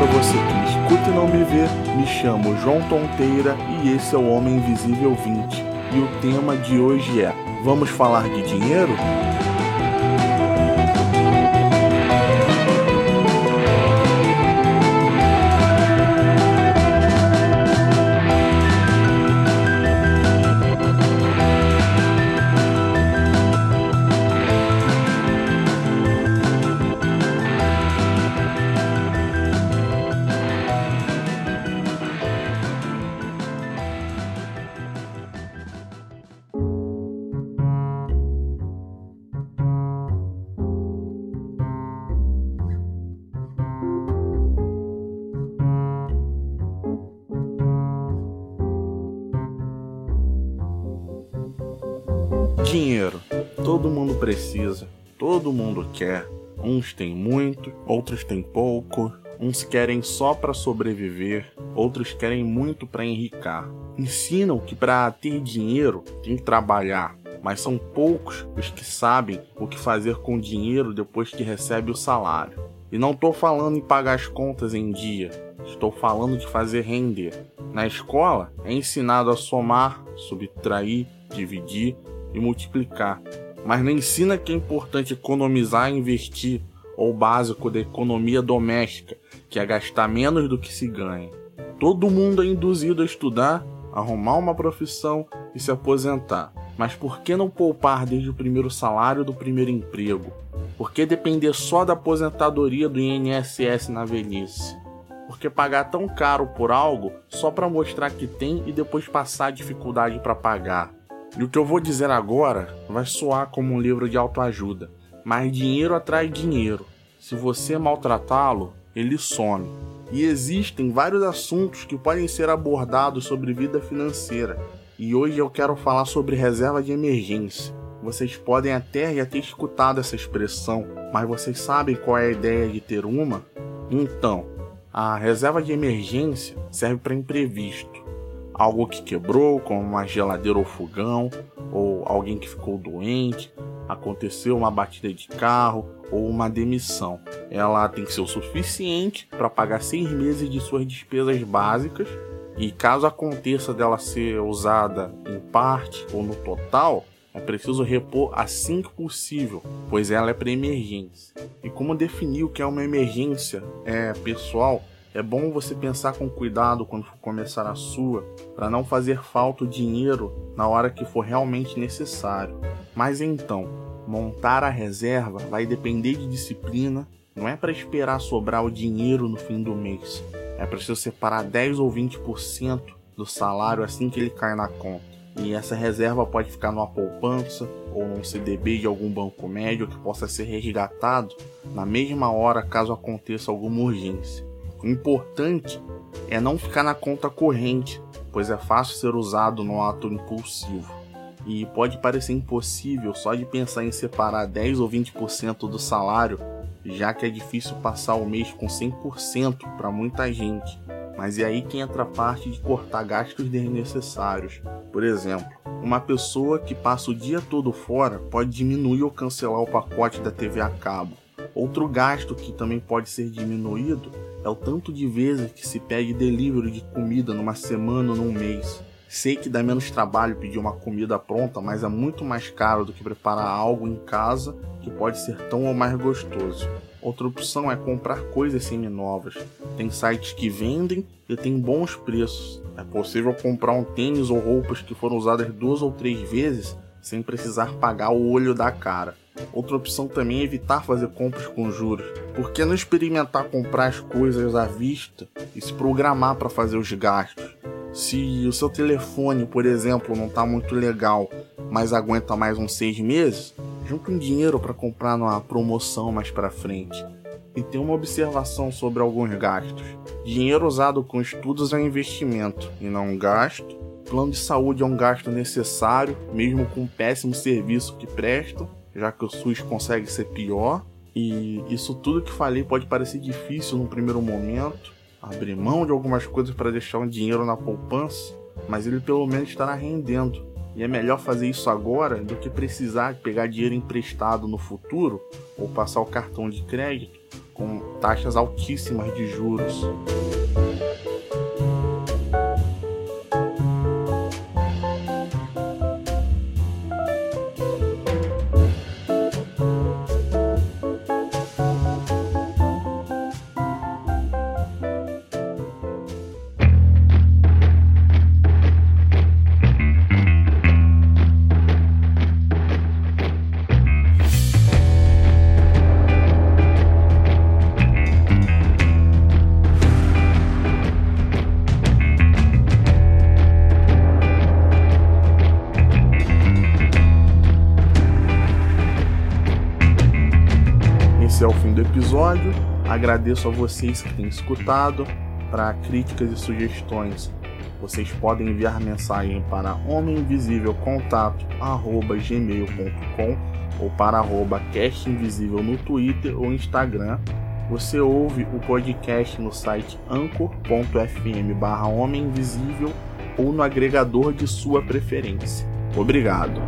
para você que me escuta e não me vê, me chamo João Tonteira e esse é o Homem Invisível 20. E o tema de hoje é: Vamos falar de dinheiro? Dinheiro. Todo mundo precisa, todo mundo quer. Uns têm muito, outros têm pouco. Uns querem só para sobreviver, outros querem muito para enricar. Ensinam que para ter dinheiro tem que trabalhar, mas são poucos os que sabem o que fazer com o dinheiro depois que recebe o salário. E não estou falando em pagar as contas em dia, estou falando de fazer render. Na escola é ensinado a somar, subtrair, dividir e multiplicar, mas não ensina que é importante economizar e investir, ou básico da economia doméstica, que é gastar menos do que se ganha. Todo mundo é induzido a estudar, arrumar uma profissão e se aposentar. Mas por que não poupar desde o primeiro salário do primeiro emprego? Por que depender só da aposentadoria do INSS na velhice? Por que pagar tão caro por algo só para mostrar que tem e depois passar dificuldade para pagar? E o que eu vou dizer agora vai soar como um livro de autoajuda, mas dinheiro atrai dinheiro. Se você maltratá-lo, ele some. E existem vários assuntos que podem ser abordados sobre vida financeira. E hoje eu quero falar sobre reserva de emergência. Vocês podem até já ter escutado essa expressão, mas vocês sabem qual é a ideia de ter uma? Então, a reserva de emergência serve para imprevisto algo que quebrou, como uma geladeira ou fogão, ou alguém que ficou doente, aconteceu uma batida de carro ou uma demissão. Ela tem que ser o suficiente para pagar seis meses de suas despesas básicas e caso aconteça dela ser usada em parte ou no total, é preciso repor assim que possível, pois ela é para emergência. E como definir o que é uma emergência é pessoal, é bom você pensar com cuidado quando for começar a sua, para não fazer falta o dinheiro na hora que for realmente necessário. Mas então, montar a reserva vai depender de disciplina, não é para esperar sobrar o dinheiro no fim do mês. É preciso separar 10 ou 20% do salário assim que ele cai na conta. E essa reserva pode ficar numa poupança ou num CDB de algum banco médio que possa ser resgatado na mesma hora caso aconteça alguma urgência. O importante é não ficar na conta corrente, pois é fácil ser usado no ato impulsivo. E pode parecer impossível só de pensar em separar 10 ou 20% do salário, já que é difícil passar o mês com 100% para muita gente. Mas é aí que entra a parte de cortar gastos desnecessários. Por exemplo, uma pessoa que passa o dia todo fora pode diminuir ou cancelar o pacote da TV a cabo. Outro gasto que também pode ser diminuído é o tanto de vezes que se pede delivery de comida numa semana ou num mês. Sei que dá menos trabalho pedir uma comida pronta, mas é muito mais caro do que preparar algo em casa que pode ser tão ou mais gostoso. Outra opção é comprar coisas semi-novas. Tem sites que vendem e tem bons preços. É possível comprar um tênis ou roupas que foram usadas duas ou três vezes sem precisar pagar o olho da cara. Outra opção também é evitar fazer compras com juros. Por que não experimentar comprar as coisas à vista e se programar para fazer os gastos? Se o seu telefone, por exemplo, não está muito legal, mas aguenta mais uns seis meses, junta um dinheiro para comprar numa promoção mais para frente. E tem uma observação sobre alguns gastos. Dinheiro usado com estudos é investimento e não gasto. Plano de saúde é um gasto necessário, mesmo com um péssimo serviço que presta já que o SUS consegue ser pior. E isso tudo que falei pode parecer difícil no primeiro momento, abrir mão de algumas coisas para deixar um dinheiro na poupança, mas ele pelo menos estará rendendo. E é melhor fazer isso agora do que precisar pegar dinheiro emprestado no futuro ou passar o cartão de crédito com taxas altíssimas de juros. Esse é o fim do episódio. Agradeço a vocês que têm escutado. Para críticas e sugestões, vocês podem enviar mensagem para homeminvisívelcontato@gmail.com ou para arroba castinvisível no Twitter ou Instagram. Você ouve o podcast no site anchor.fm barra ou no agregador de sua preferência. Obrigado!